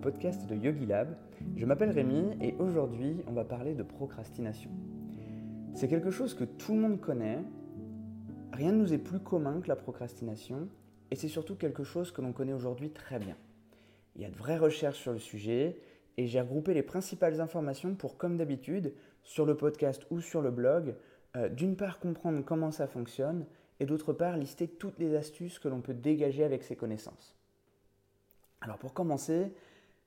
podcast de Yogi Lab. Je m'appelle Rémi et aujourd'hui on va parler de procrastination. C'est quelque chose que tout le monde connaît, rien ne nous est plus commun que la procrastination et c'est surtout quelque chose que l'on connaît aujourd'hui très bien. Il y a de vraies recherches sur le sujet et j'ai regroupé les principales informations pour, comme d'habitude, sur le podcast ou sur le blog, euh, d'une part comprendre comment ça fonctionne et d'autre part lister toutes les astuces que l'on peut dégager avec ces connaissances. Alors pour commencer,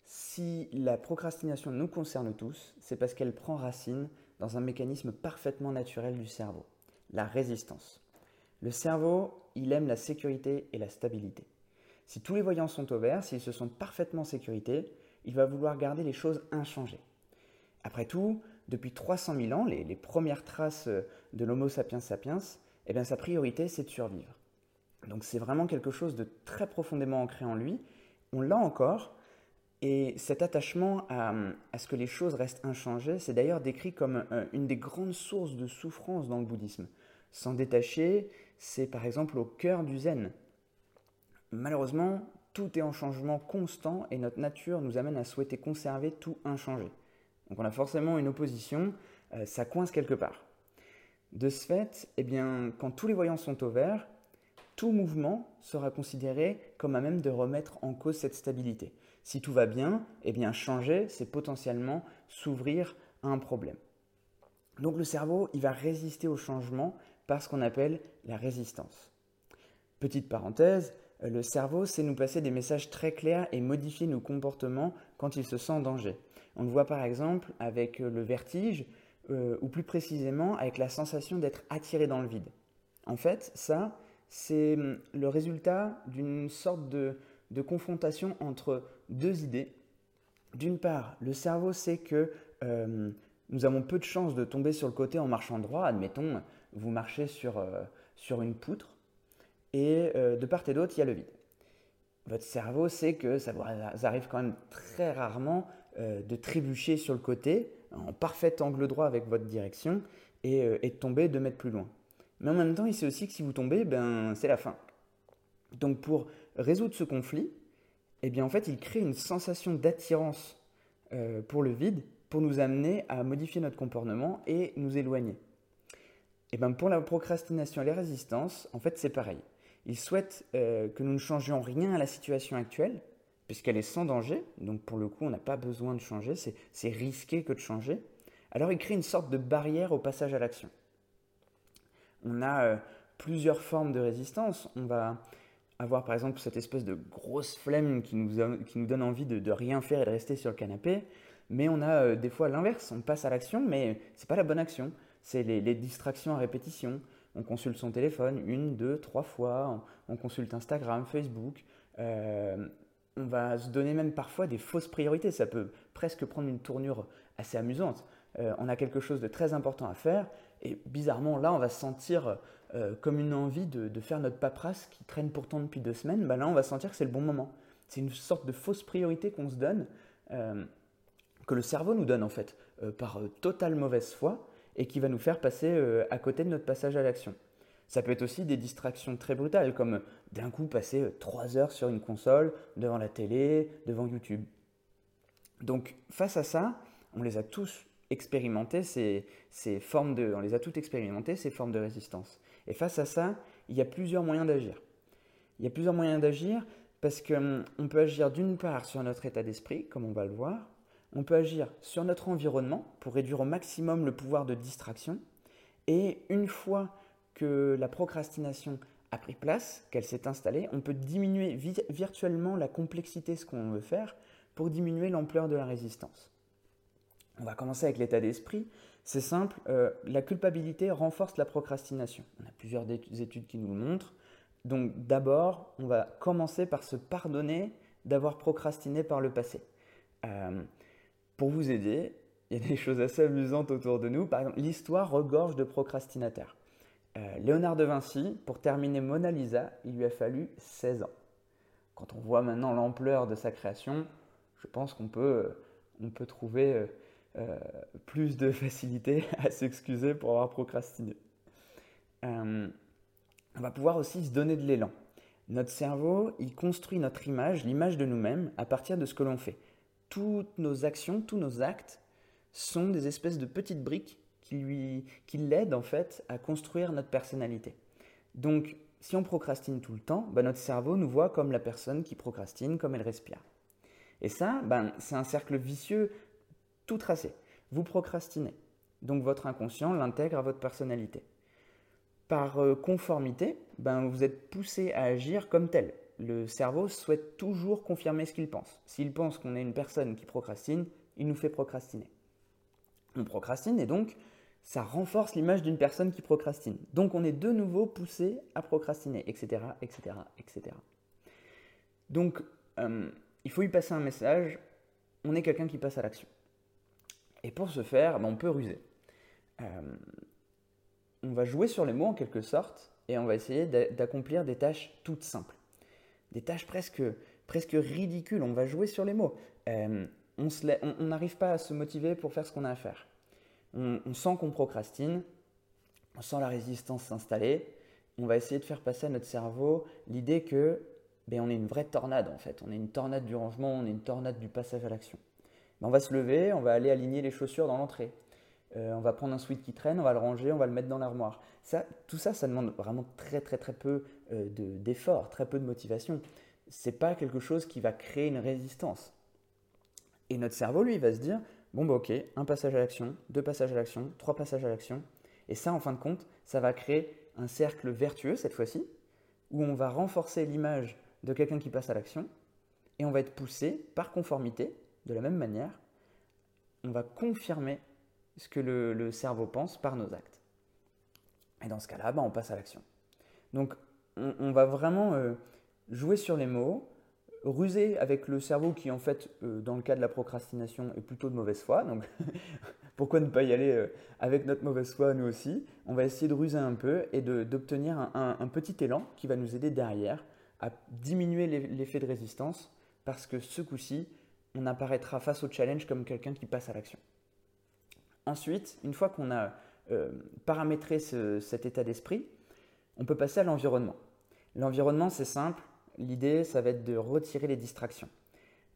si la procrastination nous concerne tous, c'est parce qu'elle prend racine dans un mécanisme parfaitement naturel du cerveau, la résistance. Le cerveau, il aime la sécurité et la stabilité. Si tous les voyants sont au vert, s'ils se sentent parfaitement en il va vouloir garder les choses inchangées. Après tout, depuis 300 000 ans, les, premières traces de l'Homo sapiens sapiens, eh bien, sa priorité, c'est de survivre. Donc c'est vraiment quelque chose de très profondément ancré en lui. On l'a encore, et cet attachement à, ce que les choses restent inchangées, c'est d'ailleurs décrit comme euh, une des grandes sources de souffrance dans le bouddhisme. S'en détacher, c'est par exemple au cœur du zen. Malheureusement, tout est en changement constant et notre nature nous amène à souhaiter conserver tout inchangé. Donc on a forcément une opposition, euh, ça coince quelque part. De ce fait, eh bien, quand tous les voyants sont au vert, tout mouvement sera considéré comme à même de remettre en cause cette stabilité. Si tout va bien, eh bien changer, c'est potentiellement s'ouvrir à un problème. Donc le cerveau, il va résister au changement par ce qu'on appelle la résistance. Petite parenthèse, le cerveau sait nous passer des messages très clairs et modifier nos comportements quand il se sent en danger. On le voit par exemple avec le vertige, euh, ou plus précisément avec la sensation d'être attiré dans le vide. En fait, ça, c'est hum, le résultat d'une sorte de, confrontation entre deux idées. D'une part, le cerveau sait que euh, nous avons peu de chances de tomber sur le côté en marchant droit. Admettons, vous marchez sur, euh, sur une poutre et de part et d'autre, il y a le vide. Votre cerveau sait que ça vous arrive quand même très rarement de trébucher sur le côté en parfait angle droit avec votre direction euh, et, de tomber deux mètres plus loin. Mais en même temps, il sait aussi que si vous tombez, ben, c'est la fin. Donc pour résoudre ce conflit, eh bien en fait, il crée une sensation d'attirance euh, pour le vide pour nous amener à modifier notre comportement et nous éloigner. Et ben pour la procrastination et les résistances, en fait, c'est pareil. Il souhaite euh, que nous ne changions rien à la situation actuelle, puisqu'elle est sans danger, donc pour le coup on n'a pas besoin de changer, c'est risqué que de changer, alors il crée une sorte de barrière au passage à l'action. On a euh, plusieurs formes de résistance, on va avoir par exemple cette espèce de grosse flemme qui nous, qui nous donne envie de, rien faire et de rester sur le canapé, mais on a euh, des fois l'inverse, on passe à l'action, mais ce n'est pas la bonne action, c'est les, distractions à répétition. On consulte son téléphone une, deux, trois fois, on, consulte Instagram, Facebook, euh, on va se donner même parfois des fausses priorités. Ça peut presque prendre une tournure assez amusante. Euh, on a quelque chose de très important à faire et bizarrement là on va sentir euh, comme une envie de, faire notre paperasse qui traîne pourtant depuis deux semaines. Bah là on va sentir que c'est le bon moment. C'est une sorte de fausse priorité qu'on se donne, euh, que le cerveau nous donne en fait par totale mauvaise foi et qui va nous faire passer à côté de notre passage à l'action. Ça peut être aussi des distractions très brutales, comme d'un coup passer euh, trois heures sur une console, devant la télé, devant YouTube. Donc face à ça, on les a tous expérimentés, ces, formes de, on les a toutes expérimentées, ces formes de résistance. Et face à ça, il y a plusieurs moyens d'agir. Il y a plusieurs moyens d'agir parce qu'on hum, peut agir d'une part sur notre état d'esprit, comme on va le voir, on peut agir sur notre environnement pour réduire au maximum le pouvoir de distraction, et une fois que la procrastination a pris place, qu'elle s'est installée, on peut diminuer virtuellement la complexité de ce qu'on veut faire pour diminuer l'ampleur de la résistance. On va commencer avec l'état d'esprit. C'est simple, euh, la culpabilité renforce la procrastination. On a plusieurs études qui nous le montrent. Donc d'abord, on va commencer par se pardonner d'avoir procrastiné par le passé. Euh, pour vous aider, il y a des choses assez amusantes autour de nous. Par exemple, l'histoire regorge de procrastinateurs. Euh, Léonard de Vinci, pour terminer Mona Lisa, il lui a fallu 16 ans. Quand on voit maintenant l'ampleur de sa création, je pense qu'on peut, on peut trouver euh, euh, plus de facilité à s'excuser pour avoir procrastiné. on va pouvoir aussi se donner de l'élan. Notre cerveau, il construit notre image, l'image de nous-mêmes, à partir de ce que l'on fait. toutes nos actions, tous nos actes sont des espèces de petites briques qui, lui, qui l'aident en fait à construire notre personnalité. Donc, si on procrastine tout le temps, bah, notre cerveau nous voit comme la personne qui procrastine, comme elle respire. Et ça, ben, c'est un cercle vicieux tout tracé. Vous procrastinez. Donc votre inconscient l'intègre à votre personnalité. Par euh, conformité, ben, vous êtes poussé à agir comme tel. Le cerveau souhaite toujours confirmer ce qu'il pense. S'il pense qu'on est une personne qui procrastine, il nous fait procrastiner. On procrastine et donc ça renforce l'image d'une personne qui procrastine. Donc on est de nouveau poussé à procrastiner, etc., etc., etc. Donc euh, il faut y passer un message, on est quelqu'un qui passe à l'action. Et pour ce faire, ben, on peut ruser. Euh, on va jouer sur les mots en quelque sorte et on va essayer d'accomplir des tâches toutes simples. Des tâches presque, presque ridicules. On va jouer sur les mots. Euh, on n'arrive pas à se motiver pour faire ce qu'on a à faire. On, sent qu'on procrastine, on sent la résistance s'installer. On va essayer de faire passer à notre cerveau l'idée que ben, on est une vraie tornade en fait. On est une tornade du rangement, on est une tornade du passage à l'action. Ben, on va se lever, on va aller aligner les chaussures dans l'entrée. Euh, on va prendre un sweat qui traîne, on va le ranger, on va le mettre dans l'armoire. Ça, tout ça, ça demande vraiment très très très peu euh, d'effort, très peu de motivation. C'est pas quelque chose qui va créer une résistance. Et notre cerveau, lui, va se dire bon bah ok, un passage à l'action, deux passages à l'action, trois passages à l'action. Et ça, en fin de compte, ça va créer un cercle vertueux cette fois-ci, où on va renforcer l'image de quelqu'un qui passe à l'action, et on va être poussé par conformité, de la même manière, on va confirmer ce que le, cerveau pense par nos actes. Et dans ce cas-là, bah, on passe à l'action. Donc on, va vraiment euh, jouer sur les mots, ruser avec le cerveau qui en fait, euh, dans le cas de la procrastination, est plutôt de mauvaise foi. Donc pourquoi ne pas y aller euh, avec notre mauvaise foi nous aussi? On va essayer de ruser un peu et d'obtenir un, petit élan qui va nous aider derrière à diminuer l'effet de résistance parce que ce coup-ci, on apparaîtra face au challenge comme quelqu'un qui passe à l'action. Ensuite, une fois qu'on a euh, paramétré cet état d'esprit, on peut passer à l'environnement. L'environnement, c'est simple. L'idée, ça va être de retirer les distractions.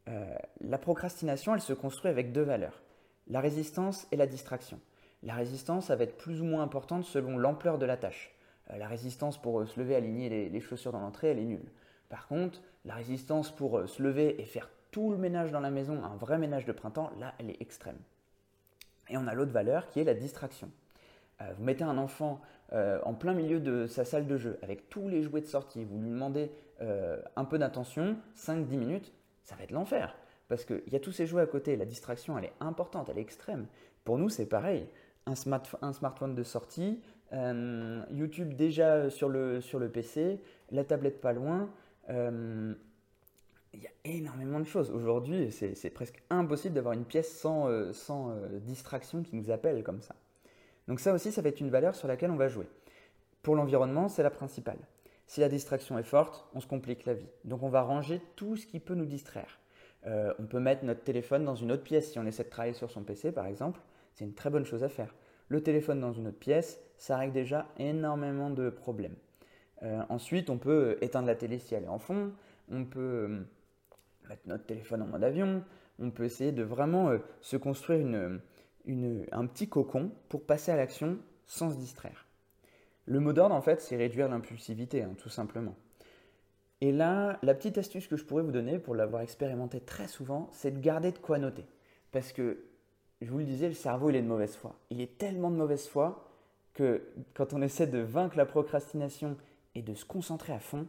Euh, la procrastination, elle se construit avec deux valeurs, la résistance et la distraction. La résistance, ça va être plus ou moins importante selon l'ampleur de la tâche. Euh, la résistance pour se lever, aligner les chaussures dans l'entrée, elle est nulle. Par contre, la résistance pour se lever et faire tout le ménage dans la maison, un vrai ménage de printemps, là, elle est extrême. Et on a l'autre valeur qui est la distraction. Euh, vous mettez un enfant euh, en plein milieu de sa salle de jeu avec tous les jouets de sortie, vous lui demandez un peu d'attention, 5-10 minutes, ça va être l'enfer. Parce qu'il y a tous ces jouets à côté, la distraction elle est importante, elle est extrême. Pour nous c'est pareil, un, smartphone de sortie, YouTube déjà sur le, PC, la tablette pas loin, euh, il y a énormément de choses. Aujourd'hui, c'est presque impossible d'avoir une pièce sans, euh, sans euh, distraction qui nous appelle comme ça. Donc ça aussi, ça va être une valeur sur laquelle on va jouer. Pour l'environnement, c'est la principale. Si la distraction est forte, on se complique la vie. Donc on va ranger tout ce qui peut nous distraire. on peut mettre notre téléphone dans une autre pièce si on essaie de travailler sur son PC par exemple. C'est une très bonne chose à faire. Le téléphone dans une autre pièce, ça règle déjà énormément de problèmes. Euh, ensuite, on peut éteindre la télé si elle est en fond, on peut euh, mettre notre téléphone en mode avion, on peut essayer de vraiment euh, se construire un petit cocon pour passer à l'action sans se distraire. Le mot d'ordre, en fait, c'est réduire l'impulsivité, hein, tout simplement. Et là, la petite astuce que je pourrais vous donner, pour l'avoir expérimenté très souvent, c'est de garder de quoi noter. Parce que, je vous le disais, le cerveau, il est de mauvaise foi. Il est tellement de mauvaise foi que quand on essaie de vaincre la procrastination et de se concentrer à fond,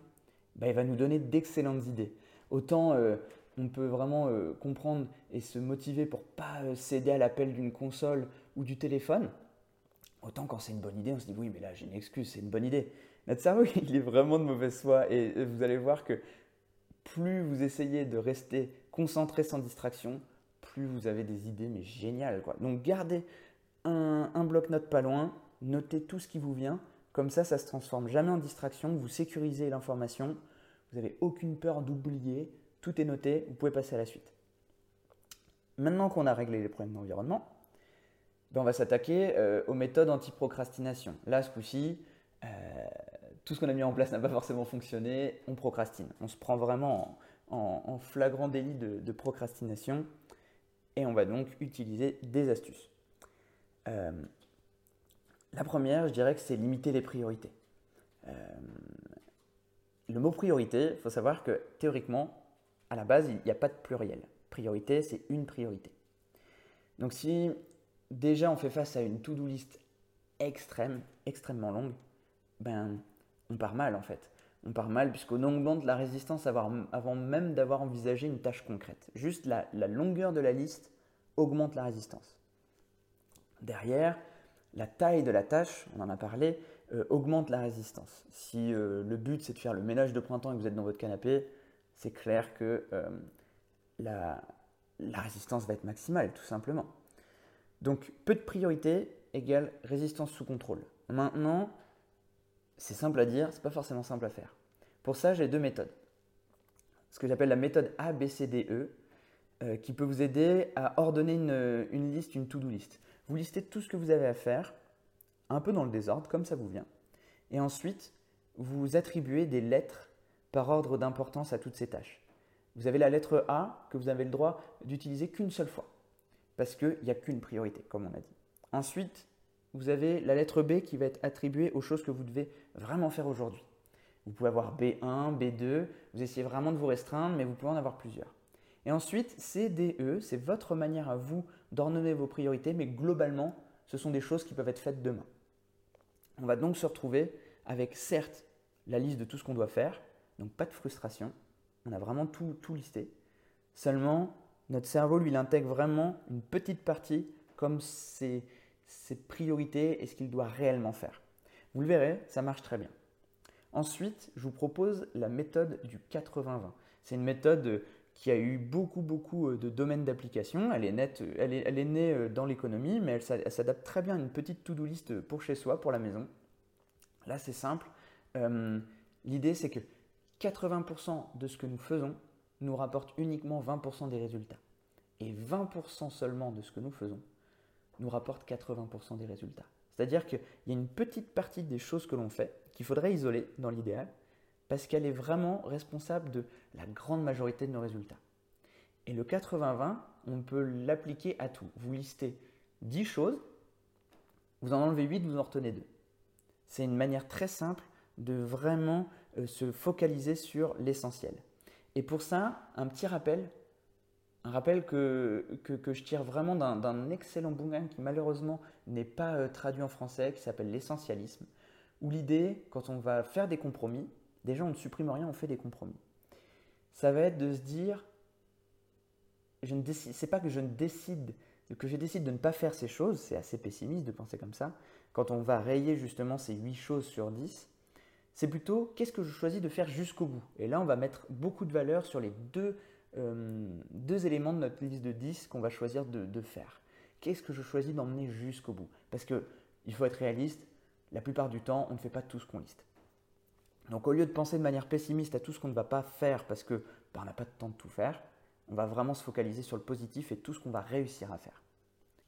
bah, il va nous donner d'excellentes idées. Autant euh, on peut vraiment euh, comprendre et se motiver pour pas euh, céder à l'appel d'une console ou du téléphone, autant quand c'est une bonne idée, on se dit oui mais là j'ai une excuse, c'est une bonne idée. Notre cerveau il est vraiment de mauvaise foi et vous allez voir que plus vous essayez de rester concentré sans distraction, plus vous avez des idées mais géniales quoi. Donc gardez un, un bloc-notes pas loin, notez tout ce qui vous vient comme ça, ça se transforme jamais en distraction. Vous sécurisez l'information. Vous n'avez aucune peur d'oublier. Tout est noté. Vous pouvez passer à la suite. Maintenant qu'on a réglé les problèmes d'environnement, ben, on va s'attaquer euh, aux méthodes anti-procrastination. Là, ce coup-ci, euh, tout ce qu'on a mis en place n'a pas forcément fonctionné. On procrastine. On se prend vraiment en, flagrant délit de, procrastination. et on va donc utiliser des astuces. Euh, la première, je dirais que c'est limiter les priorités. Le mot priorité, il faut savoir que théoriquement, à la base, il n'y a pas de pluriel. Priorité, c'est une priorité. Donc si déjà on fait face à une to-do list extrême, extrêmement longue, ben on part mal en fait. On part mal puisqu'on augmente la résistance avant même d'avoir envisagé une tâche concrète. Juste la, longueur de la liste augmente la résistance. Derrière, la taille de la tâche, on en a parlé, euh, augmente la résistance. Si euh, le but c'est de faire le ménage de printemps et que vous êtes dans votre canapé, c'est clair que euh, la, la résistance va être maximale, tout simplement. Donc peu de priorité égale résistance sous contrôle. Maintenant, c'est simple à dire, c'est pas forcément simple à faire. Pour ça, j'ai deux méthodes. Ce que j'appelle la méthode ABCDE, qui peut vous aider à ordonner une, une liste, une to-do list. Vous listez tout ce que vous avez à faire, un peu dans le désordre, comme ça vous vient. Et ensuite, vous attribuez des lettres par ordre d'importance à toutes ces tâches. Vous avez la lettre A que vous avez le droit d'utiliser qu'une seule fois, parce qu'il n'y a qu'une priorité, comme on a dit. Ensuite, vous avez la lettre B qui va être attribuée aux choses que vous devez vraiment faire aujourd'hui. Vous pouvez avoir B1, B2, vous essayez vraiment de vous restreindre, mais vous pouvez en avoir plusieurs. Et ensuite, C, E, c'est votre manière à vous d'ordonner vos priorités, mais globalement, ce sont des choses qui peuvent être faites demain. On va donc se retrouver avec certes la liste de tout ce qu'on doit faire, donc pas de frustration, on a vraiment tout, listé. Seulement, notre cerveau, lui, il intègre vraiment une petite partie comme ses, ses priorités et ce qu'il doit réellement faire. Vous le verrez, ça marche très bien. Ensuite, je vous propose la méthode du 80-20. C'est une méthode qui a eu beaucoup, beaucoup de domaines d'application. Elle, est elle, est, elle est née dans l'économie, mais elle, s'adapte très bien à une petite to-do list pour chez soi, pour la maison. Là, c'est simple. Euh, l'idée, c'est que 80% de ce que nous faisons nous rapporte uniquement 20% des résultats. Et 20% seulement de ce que nous faisons nous rapporte 80% des résultats. C'est-à-dire qu'il y a une petite partie des choses que l'on fait qu'il faudrait isoler dans l'idéal, parce qu'elle est vraiment responsable de la grande majorité de nos résultats. Et le 80-20, on peut l'appliquer à tout. Vous listez 10 choses, vous en enlevez 8, vous en retenez 2. C'est une manière très simple de vraiment euh, se focaliser sur l'essentiel. Et pour ça, un petit rappel, un rappel que, que, je tire vraiment d'un excellent bouquin qui malheureusement n'est pas euh, traduit en français, qui s'appelle L'essentialisme, où l'idée, quand on va faire des compromis, déjà on ne supprime rien, on fait des compromis. Ça va être de se dire, je ne c'est pas que je ne décide, que je décide de ne pas faire ces choses, c'est assez pessimiste de penser comme ça, quand on va rayer justement ces 8 choses sur 10, c'est plutôt qu'est-ce que je choisis de faire jusqu'au bout? Et là, on va mettre beaucoup de valeur sur les deux, euh, deux éléments de notre liste de 10 qu'on va choisir de, faire. Qu'est-ce que je choisis d'emmener jusqu'au bout? Parce qu'il faut être réaliste, la plupart du temps, on ne fait pas tout ce qu'on liste. Donc au lieu de penser de manière pessimiste à tout ce qu'on ne va pas faire parce que ben, on n'a pas de temps de tout faire, on va vraiment se focaliser sur le positif et tout ce qu'on va réussir à faire.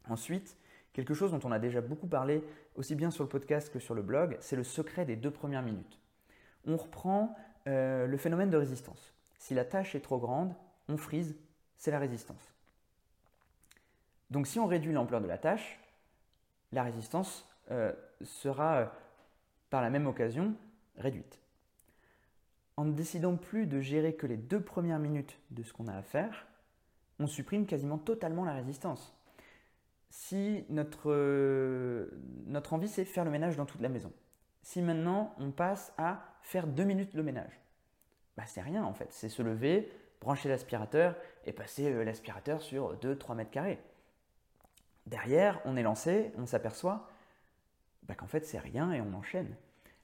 Ensuite, quelque chose dont on a déjà beaucoup parlé aussi bien sur le podcast que sur le blog, c'est le secret des deux premières minutes on reprend euh, le phénomène de résistance. Si la tâche est trop grande, on frise, c'est la résistance. Donc si on réduit l'ampleur de la tâche, la résistance euh, sera euh, par la même occasion réduite. En ne décidant plus de gérer que les deux premières minutes de ce qu'on a à faire, on supprime quasiment totalement la résistance. Si notre, notre envie c'est faire le ménage dans toute la maison, si maintenant on passe à faire deux minutes le ménage bah, C'est rien en fait, c'est se lever, brancher l'aspirateur et passer euh, l'aspirateur sur 2-3 mètres carrés. Derrière, on est lancé, on s'aperçoit bah, qu'en fait c'est rien et on enchaîne.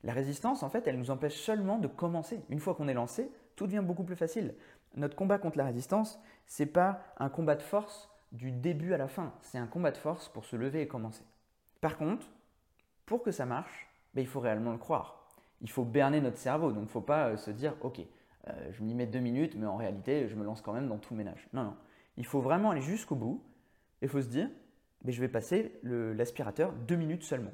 La résistance, en fait, elle nous empêche seulement de commencer. Une fois qu'on est lancé, tout devient beaucoup plus facile. Notre combat contre la résistance, c'est pas un combat de force du début à la fin, c'est un combat de force pour se lever et commencer. Par contre, pour que ça marche, bah, il faut réellement le croire il faut berner notre cerveau. Donc, il ne faut pas euh, se dire, OK, euh, je m'y mets deux minutes, mais en réalité, je me lance quand même dans tout ménage. Non, non. Il faut vraiment aller jusqu'au bout. Et il faut se dire, mais je vais passer l'aspirateur deux minutes seulement.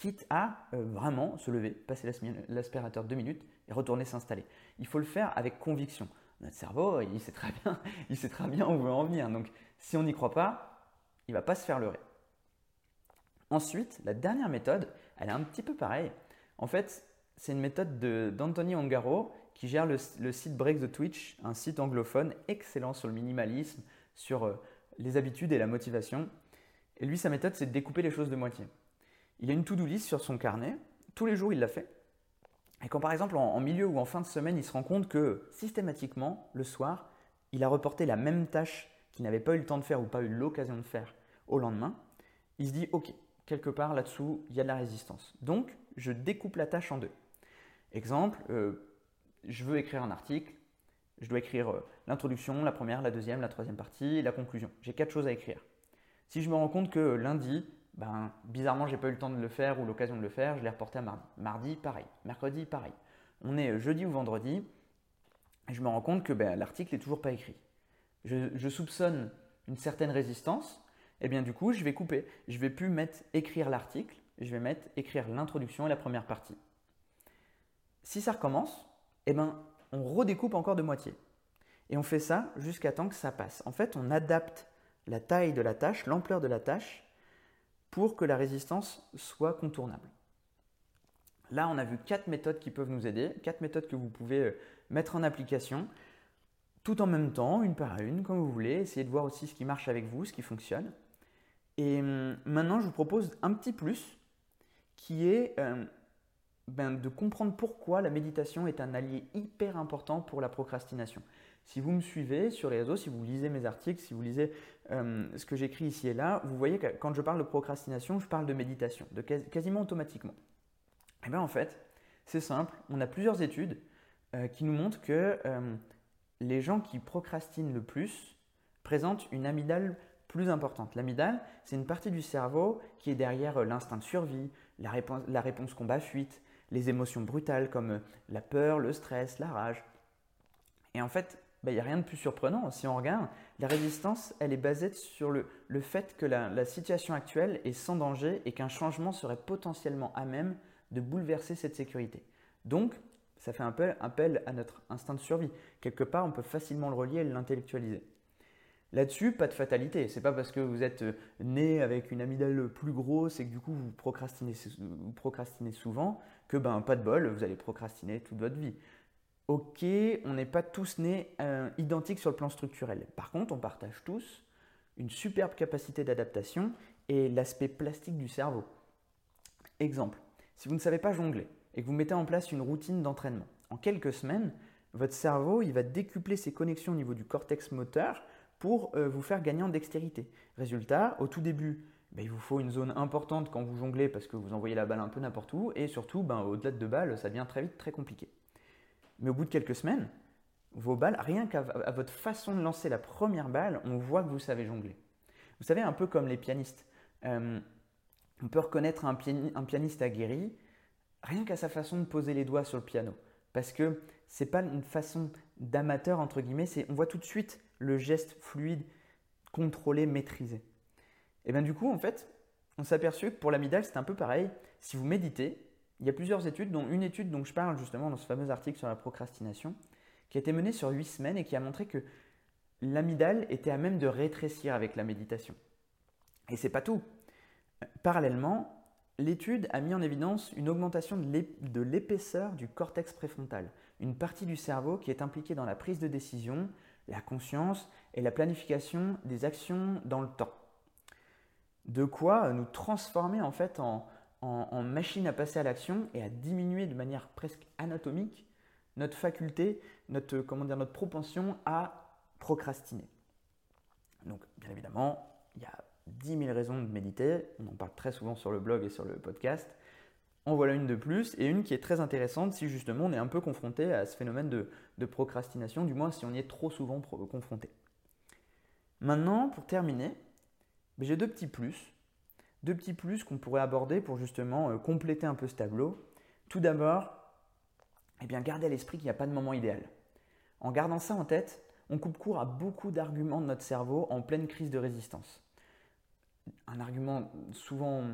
Quitte à euh, vraiment se lever, passer l'aspirateur deux minutes et retourner s'installer. Il faut le faire avec conviction. Notre cerveau, il sait très bien, il sait très bien où on veut en venir. Donc, Si on n'y croit pas, il va pas se faire leurrer. Ensuite, la dernière méthode, elle est un petit peu pareille. En fait, c'est une méthode d'Anthony Ongaro qui gère le, site Break the Twitch, un site anglophone excellent sur le minimalisme, sur euh, les habitudes et la motivation. Et lui, sa méthode, c'est de découper les choses de moitié. Il a une to-do list sur son carnet. Tous les jours, il l'a fait. Et quand par exemple, en, milieu ou en fin de semaine, il se rend compte que systématiquement, le soir, il a reporté la même tâche qu'il n'avait pas eu le temps de faire ou pas eu l'occasion de faire au lendemain, il se dit, OK, quelque part là-dessous, il y a de la résistance. Donc, je découpe la tâche en deux. Exemple, euh, je veux écrire un article, je dois écrire euh, l'introduction, la première, la deuxième, la troisième partie la conclusion. J'ai quatre choses à écrire. Si je me rends compte que lundi, ben, bizarrement, j'ai pas eu le temps de le faire ou l'occasion de le faire, je l'ai reporté à mardi. Mardi, pareil. Mercredi, pareil. On est euh, jeudi ou vendredi, et je me rends compte que ben, l'article n'est toujours pas écrit. Je, soupçonne une certaine résistance, et bien du coup, je vais couper. Je vais plus mettre écrire l'article, je vais mettre écrire l'introduction et la première partie. Si ça recommence, eh ben, on redécoupe encore de moitié. Et on fait ça jusqu'à temps que ça passe. En fait, on adapte la taille de la tâche, l'ampleur de la tâche, pour que la résistance soit contournable. Là, on a vu quatre méthodes qui peuvent nous aider, quatre méthodes que vous pouvez euh, mettre en application, tout en même temps, une par une, comme vous voulez. Essayez de voir aussi ce qui marche avec vous, ce qui fonctionne. Et hum, maintenant, je vous propose un petit plus qui est euh, ben, de comprendre pourquoi la méditation est un allié hyper important pour la procrastination. Si vous me suivez sur les réseaux, si vous lisez mes articles, si vous lisez euh, ce que j'écris ici et là, vous voyez que quand je parle de procrastination, je parle de méditation, de quasiment automatiquement. Et eh bien en fait, c'est simple, on a plusieurs études euh, qui nous montrent que euh, les gens qui procrastinent le plus présentent une amygdale plus importante. L'amygdale, c'est une partie du cerveau qui est derrière l'instinct de survie, la réponse, la réponse combat-fuite, les émotions brutales comme la peur, le stress, la rage. Et en fait, il bah, n'y a rien de plus surprenant. Si on regarde, la résistance, elle est basée sur le, fait que la, situation actuelle est sans danger et qu'un changement serait potentiellement à même de bouleverser cette sécurité. Donc, ça fait un peu appel à notre instinct de survie. Quelque part, on peut facilement le relier et l'intellectualiser. Là-dessus, pas de fatalité. C'est pas parce que vous êtes né avec une amygdale plus grosse et que du coup vous procrastinez, vous procrastinez souvent que ben pas de bol, vous allez procrastiner toute votre vie ok, on n'est pas tous nés euh, identiques sur le plan structurel. Par contre, on partage tous une superbe capacité d'adaptation et l'aspect plastique du cerveau. Exemple, si vous ne savez pas jongler et que vous mettez en place une routine d'entraînement, en quelques semaines, votre cerveau il va décupler ses connexions au niveau du cortex moteur pour euh, vous faire gagner en dextérité. Résultat, au tout début, ben, il vous faut une zone importante quand vous jonglez parce que vous envoyez la balle un peu n'importe où et surtout, ben, au-delà de deux balles, ça devient très vite très compliqué. Mais au bout de quelques semaines, vos balles, rien qu'à votre façon de lancer la première balle, on voit que vous savez jongler. Vous savez, un peu comme les pianistes. Euh, on peut reconnaître un, pianiste aguerri rien qu'à sa façon de poser les doigts sur le piano. Parce que ce n'est pas une façon d'amateur, entre guillemets, on voit tout de suite le geste fluide, contrôlé, maîtrisé. Et bien du coup, en fait, on s'est aperçu que pour l'amidale, c'est un peu pareil. Si vous méditez, il y a plusieurs études, dont une étude dont je parle justement dans ce fameux article sur la procrastination, qui a été menée sur 8 semaines et qui a montré que l'amygdale était à même de rétrécir avec la méditation. Et c'est pas tout. Parallèlement, l'étude a mis en évidence une augmentation de l'épaisseur du cortex préfrontal, une partie du cerveau qui est impliquée dans la prise de décision, la conscience et la planification des actions dans le temps. De quoi nous transformer en fait en, en, machine à passer à l'action et à diminuer de manière presque anatomique notre faculté, notre, comment dire, notre propension à procrastiner. Donc, bien évidemment, il y a 10 000 raisons de méditer. On en parle très souvent sur le blog et sur le podcast. En voilà une de plus et une qui est très intéressante si justement on est un peu confronté à ce phénomène de, de procrastination, du moins si on y est trop souvent confronté. Maintenant, pour terminer, j'ai deux petits plus deux petits plus qu'on pourrait aborder pour justement euh, compléter un peu ce tableau. Tout d'abord, eh bien, gardez à l'esprit qu'il n'y a pas de moment idéal. En gardant ça en tête, on coupe court à beaucoup d'arguments de notre cerveau en pleine crise de résistance. Un argument souvent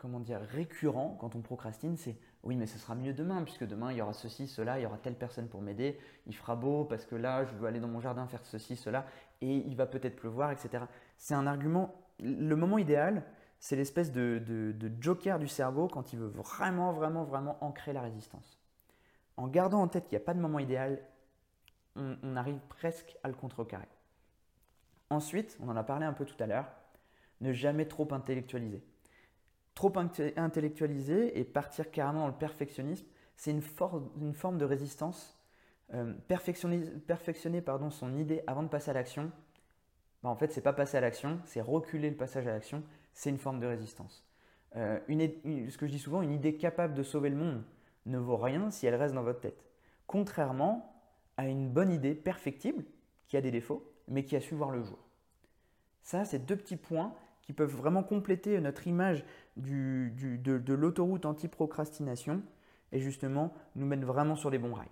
comment dire, récurrent quand on procrastine, c'est oui, mais ce sera mieux demain, puisque demain il y aura ceci, cela, il y aura telle personne pour m'aider, il fera beau parce que là je dois aller dans mon jardin faire ceci, cela, et il va peut-être pleuvoir, etc. C'est un argument. Le moment idéal, c'est l'espèce de, joker du cerveau quand il veut vraiment, vraiment, vraiment ancrer la résistance. En gardant en tête qu'il n'y a pas de moment idéal, on, arrive presque à le contrecarrer. Ensuite, on en a parlé un peu tout à l'heure, ne jamais trop intellectualiser. Trop intellectualiser et partir carrément dans le perfectionnisme, c'est une, une, forme de résistance. Euh, perfectionner, perfectionner pardon, son idée avant de passer à l'action, bah en fait, c'est pas passer à l'action, c'est reculer le passage à l'action, c'est une forme de résistance. Euh, ce que je dis souvent, une idée capable de sauver le monde ne vaut rien si elle reste dans votre tête. Contrairement à une bonne idée perfectible, qui a des défauts, mais qui a su voir le jour. Ça, c'est deux petits points qui peuvent vraiment compléter notre image de, l'autoroute anti-procrastination et justement nous mettre vraiment sur les bons rails.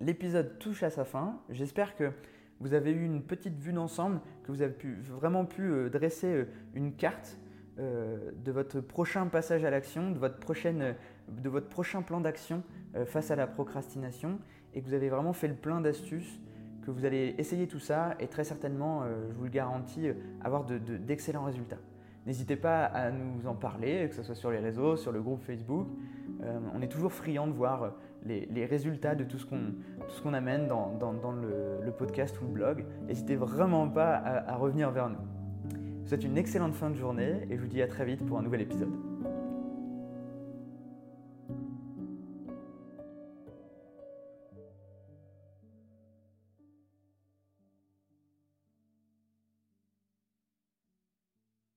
L'épisode touche à sa fin. J'espère que vous avez eu une petite vue d'ensemble, que vous avez pu, vraiment pu euh, dresser euh, une carte euh, de votre prochain passage à l'action, de, votre de votre prochain plan d'action face à la procrastination et que vous avez vraiment fait le plein d'astuces que vous allez essayer tout ça et très certainement, je vous le garantis, avoir d'excellents résultats. N'hésitez pas à nous en parler, que ce soit sur les réseaux, sur le groupe Facebook. On est toujours friand de voir les, résultats de tout ce qu'on amène dans, le, podcast ou le blog. N'hésitez vraiment pas à, à revenir vers nous. Je vous souhaite une excellente fin de journée et je vous dis à très vite pour un nouvel épisode.